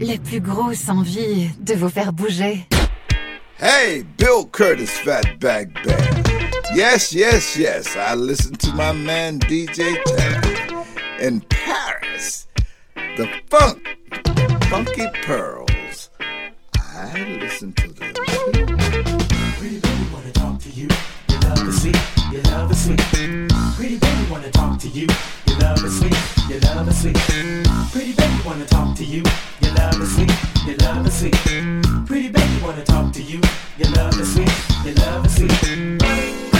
la plus grosse envie de vous faire bouger. Hey, Bill Curtis, Fatback Band. Yes, yes, yes. I listen to my man DJ Tarek in Paris. The funk, funky pearls. I listen to them. Pretty baby wanna talk to you. Your love is sweet. Your love is sweet. Pretty baby wanna talk to you. Your love is sweet. Your love is sweet. Pretty baby wanna talk to you. Your love is sweet. Your love is sweet. Pretty baby wanna talk to you. Your love is sweet. Your love is sweet.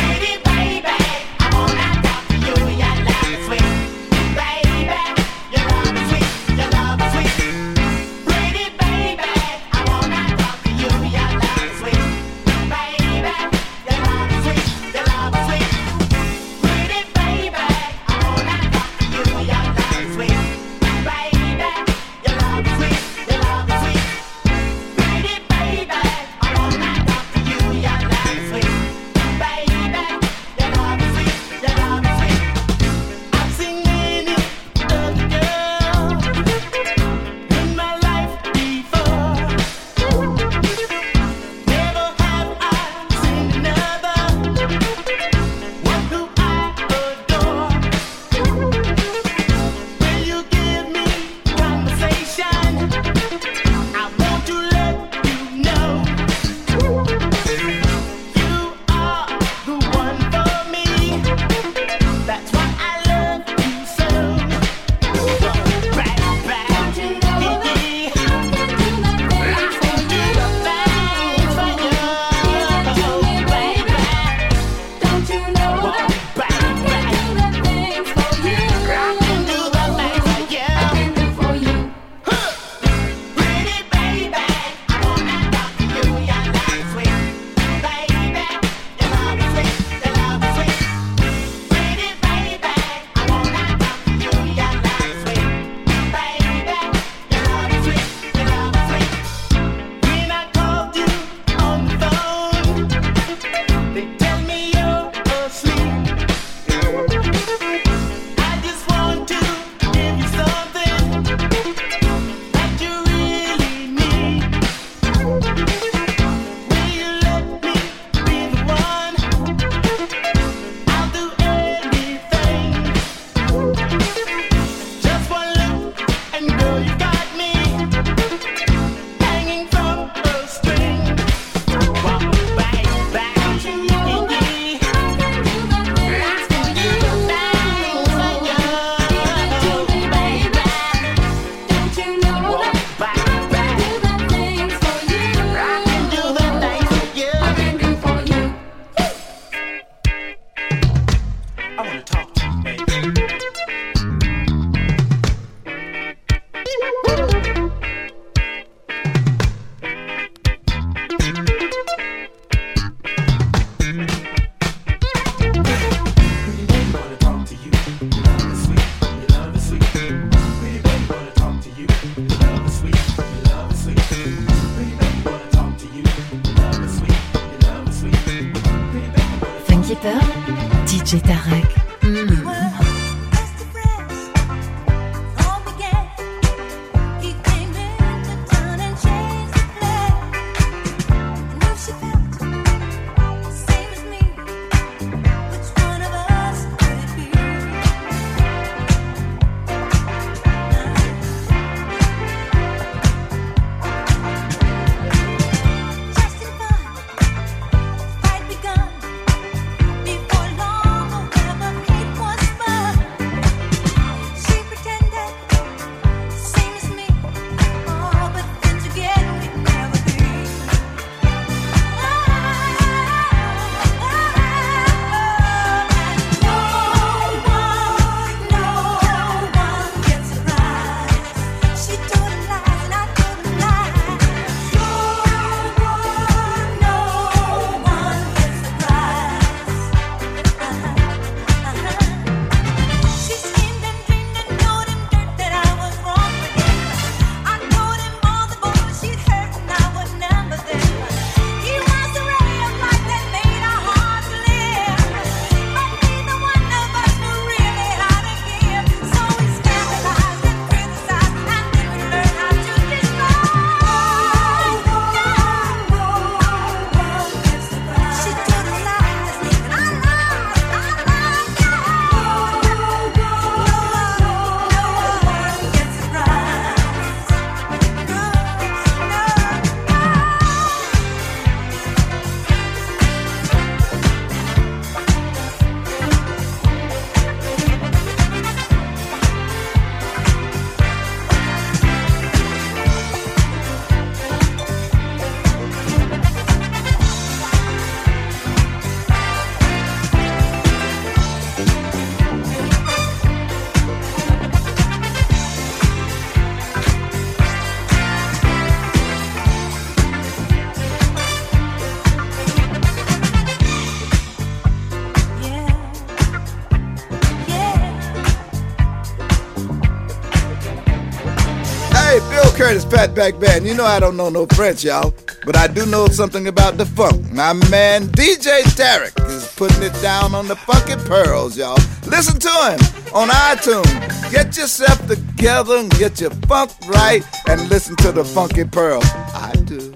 Fatback Band. You know I don't know no French, y'all, but I do know something about the funk. My man DJ Derek is putting it down on the fucking pearls, y'all. Listen to him on iTunes. Get yourself together and get your funk right and listen to the funky pearl. I do.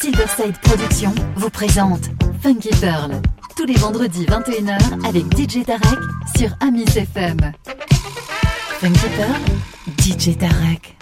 Silverside Productions vous présente Funky Pearl tous les vendredis 21h avec DJ Tarek sur Amis FM. Funky Pearl, DJ Tarek.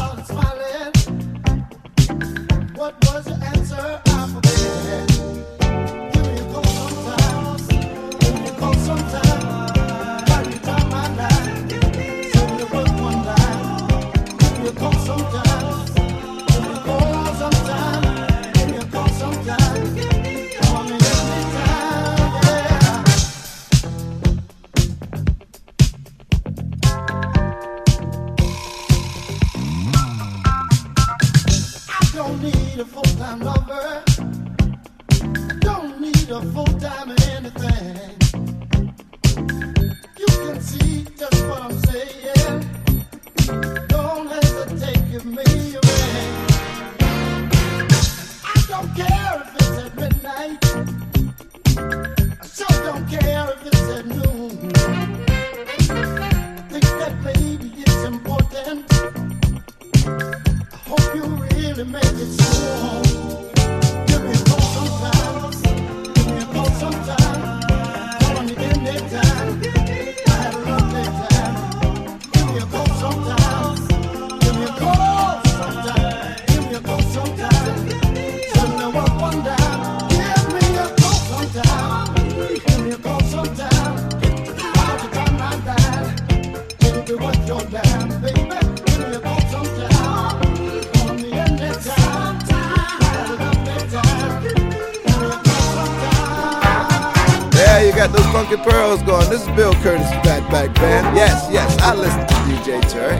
Curtis Fatback Band. Yes, yes, I listen to DJ Turk.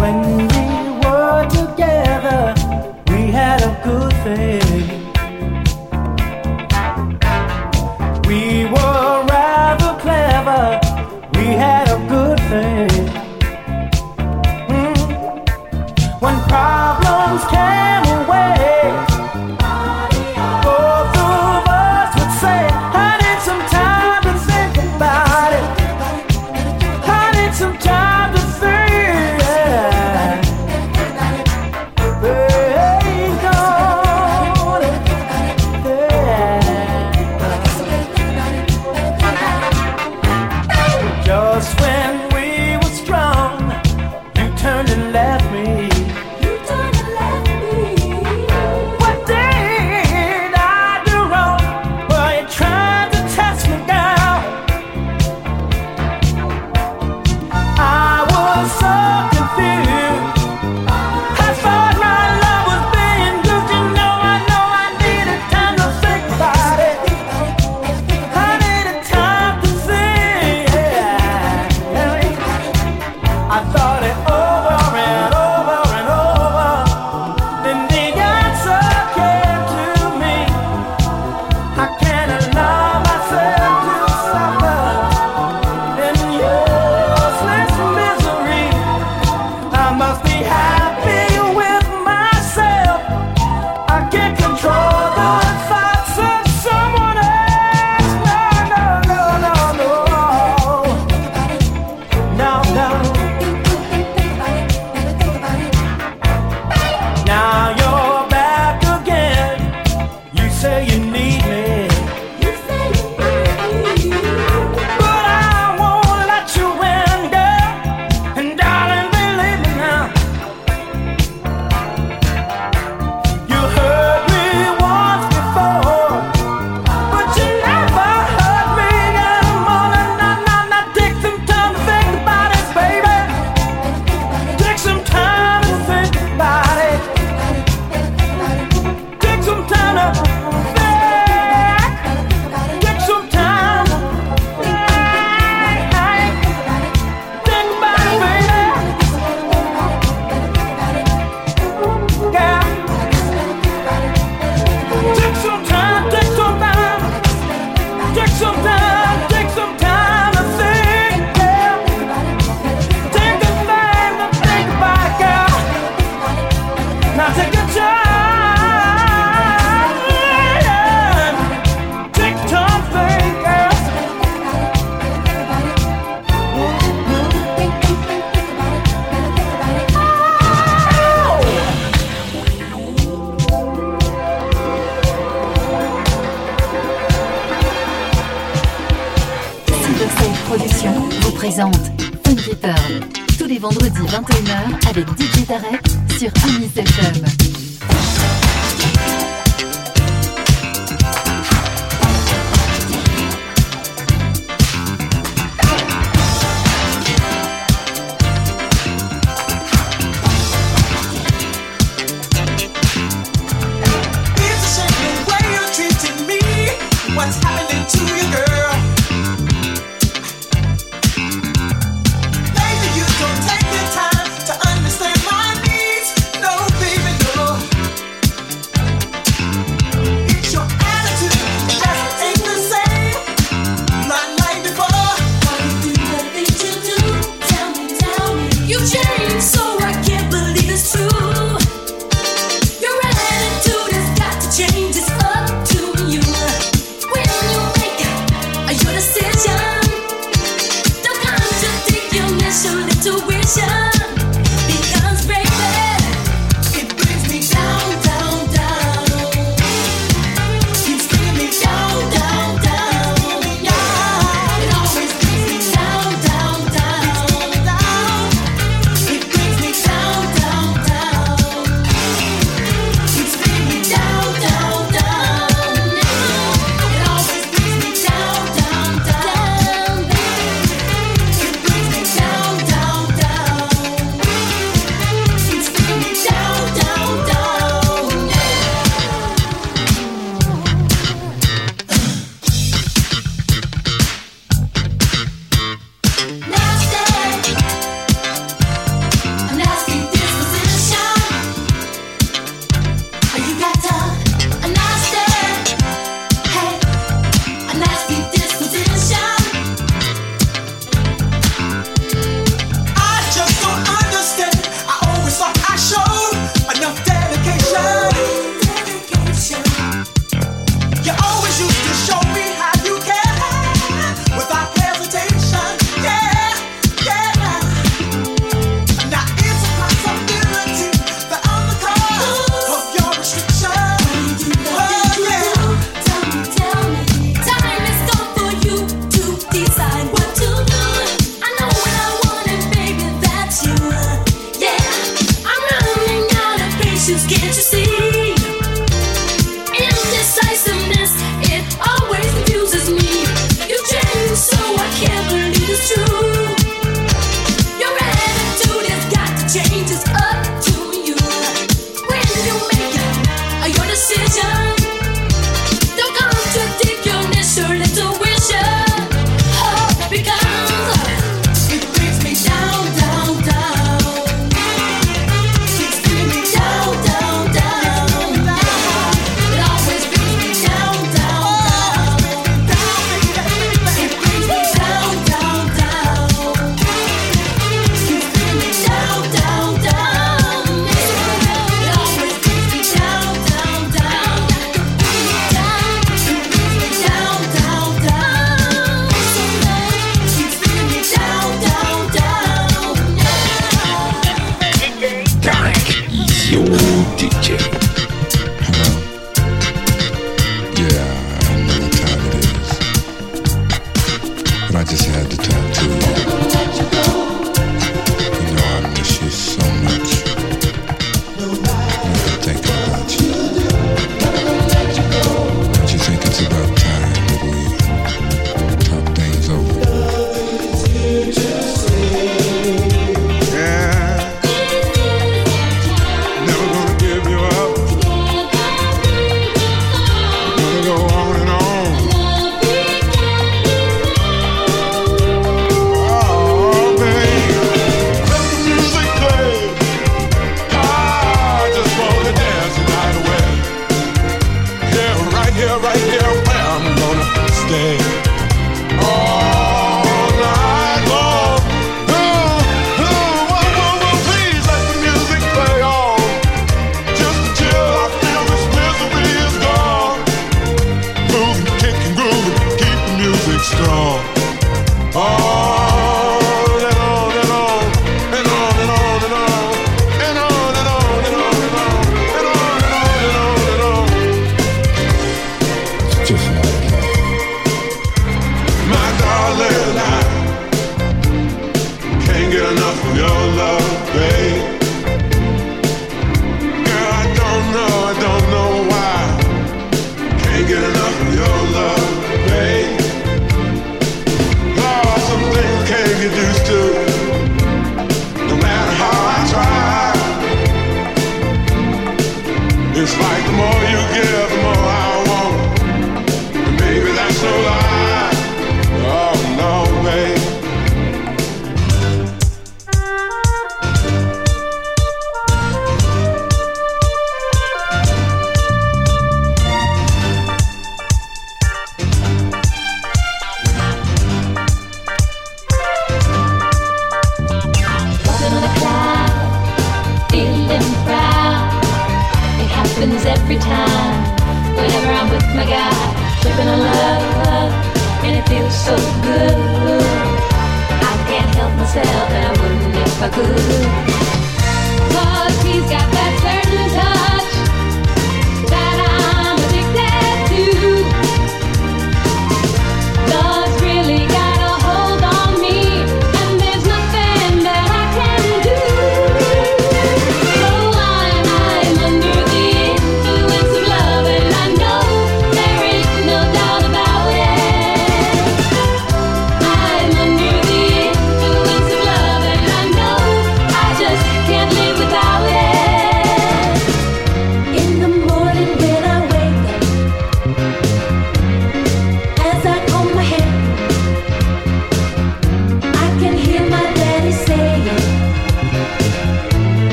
When we were together, we had a good thing. problems can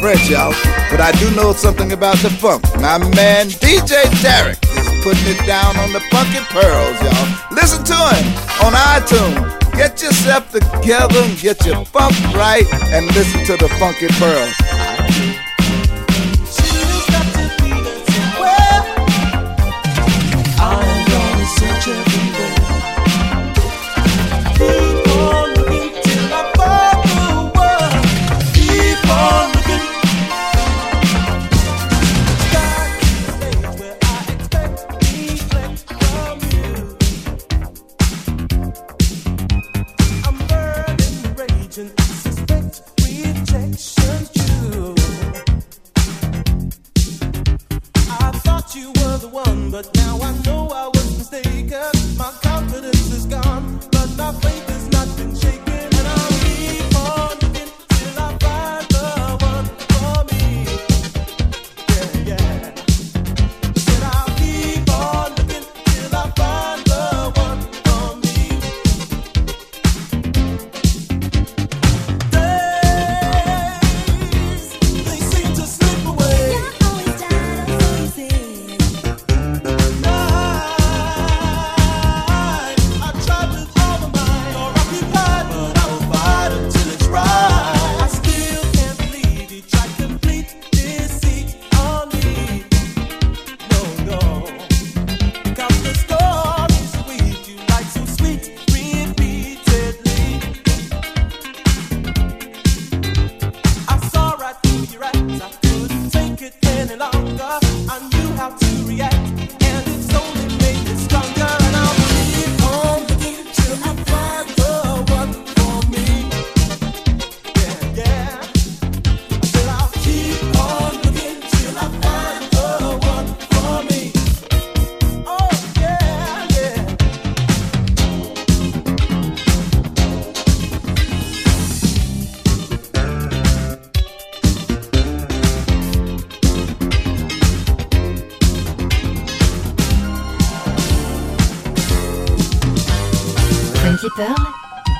y'all, but I do know something about the funk. My man DJ Tarek is putting it down on the funky pearls, y'all. Listen to him on iTunes. Get yourself together and get your funk right and listen to the funky pearls.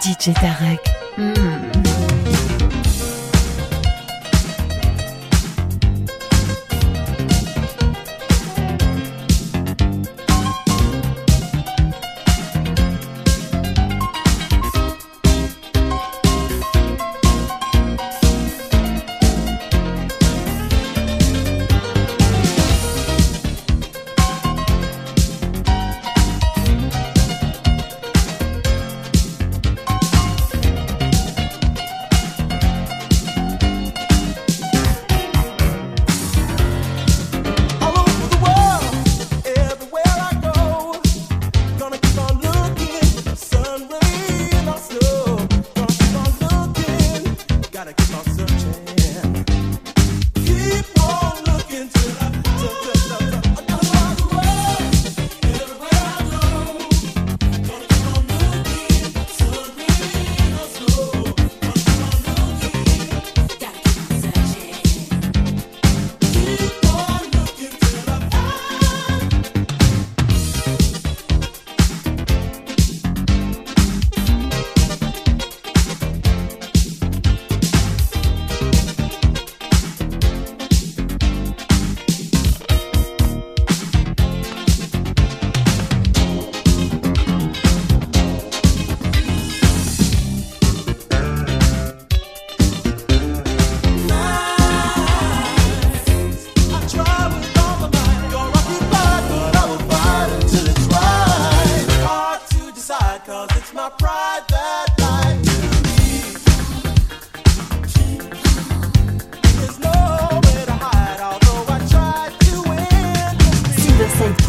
DJ Tarek. Hmm.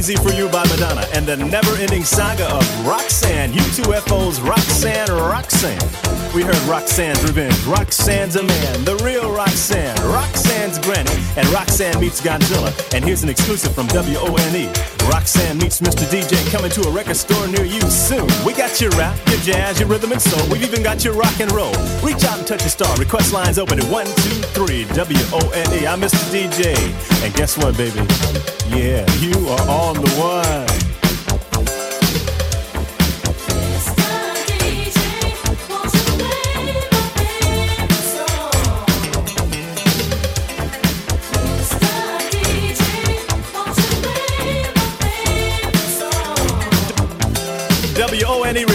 Crazy for You by Madonna, and the never ending saga of Roxanne, UTFO's Roxanne Roxanne. We heard Roxanne's Revenge, Roxanne's a Man, the real Roxanne, Roxanne's Granny, and Roxanne meets Godzilla. And here's an exclusive from WONE. Roxanne meets Mr. DJ coming to a record store near you soon. We got your rap, your jazz, your rhythm and soul. We've even got your rock and roll. Reach out and touch a star. Request lines open at 123 WONE. I'm Mr. DJ. And guess what, baby? Yeah, you are on the one.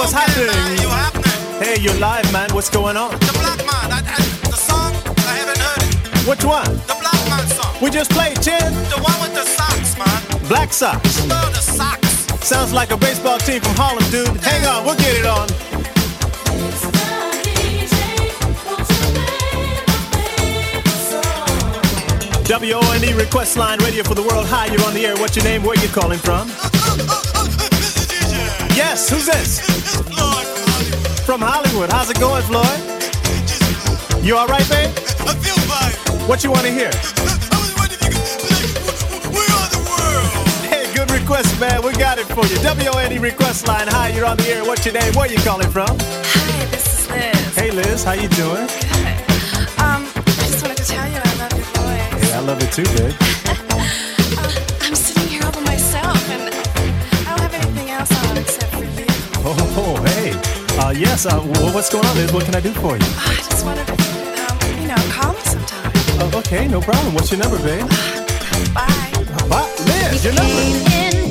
what's happening? you? Hey, you're live, man. What's going on? The Black Man, I, I, the song, I haven't heard it. Which one? The Black Man song. We just played 10 The one with the socks, man. Black Sox. Oh, the socks. Sounds like a baseball team from Harlem, dude. Hang on, we'll get it on. WONE E request line, radio for the world. Hi, you're on the air. What's your name? Where you calling from? Yes, who's this? From Hollywood. How's it going, Floyd? You all right, babe? I feel fine. What you want to hear? I was wondering if you could, like, we're on the world. Hey, good request, man. We got it for you. WONE request line. Hi, you're on the air. What's your name? Where you calling from? Hi, this is Liz. Hey, Liz. How you doing? Good. Um, I just wanted to tell you I love your voice. Hey, I love it too, babe. Uh, I'm uh, yes, uh, what's going on, Liz? What can I do for you? I just want to, um, you know, call me sometime. Uh, okay, no problem. What's your number, babe? Uh, bye. Bye. Liz, your number.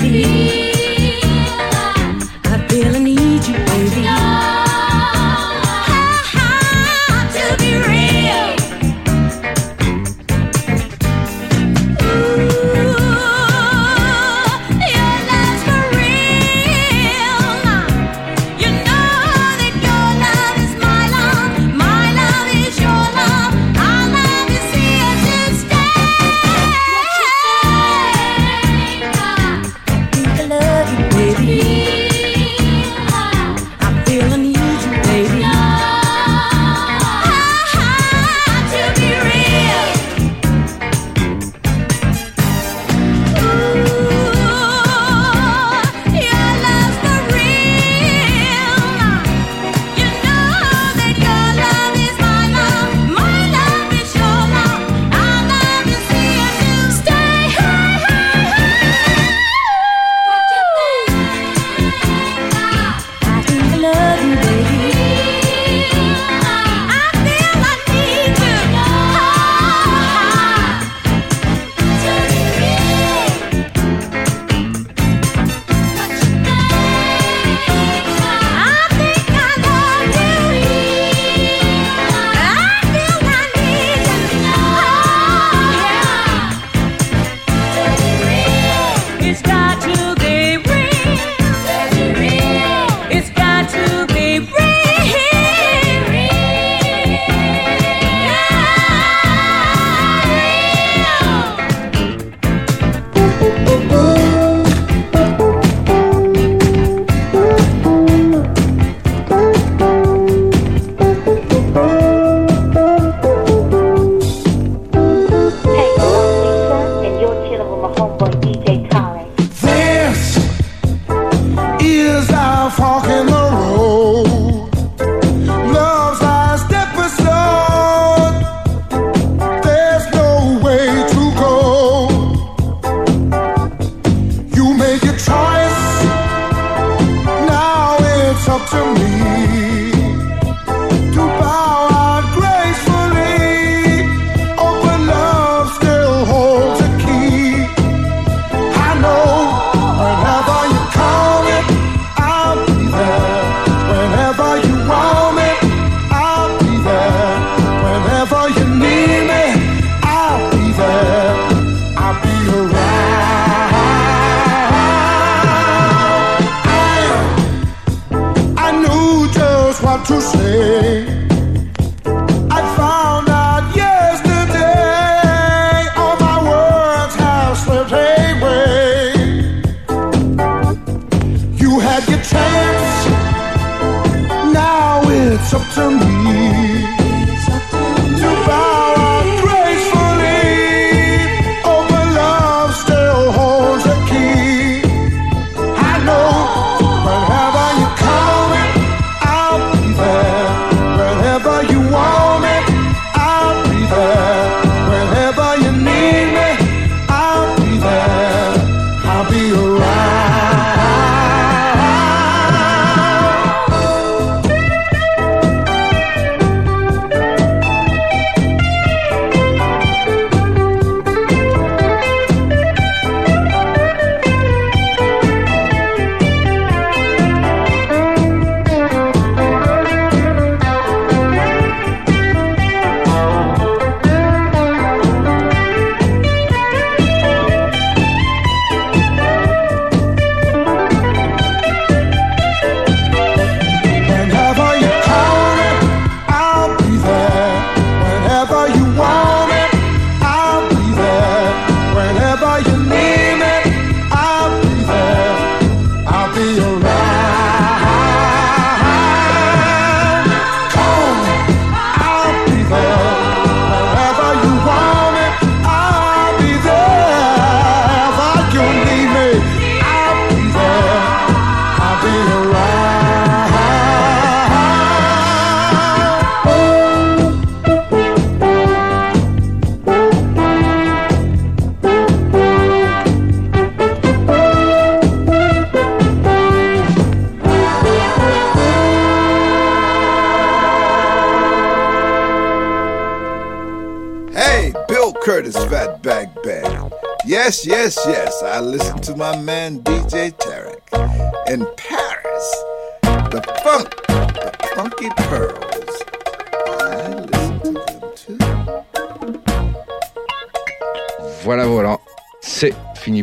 be.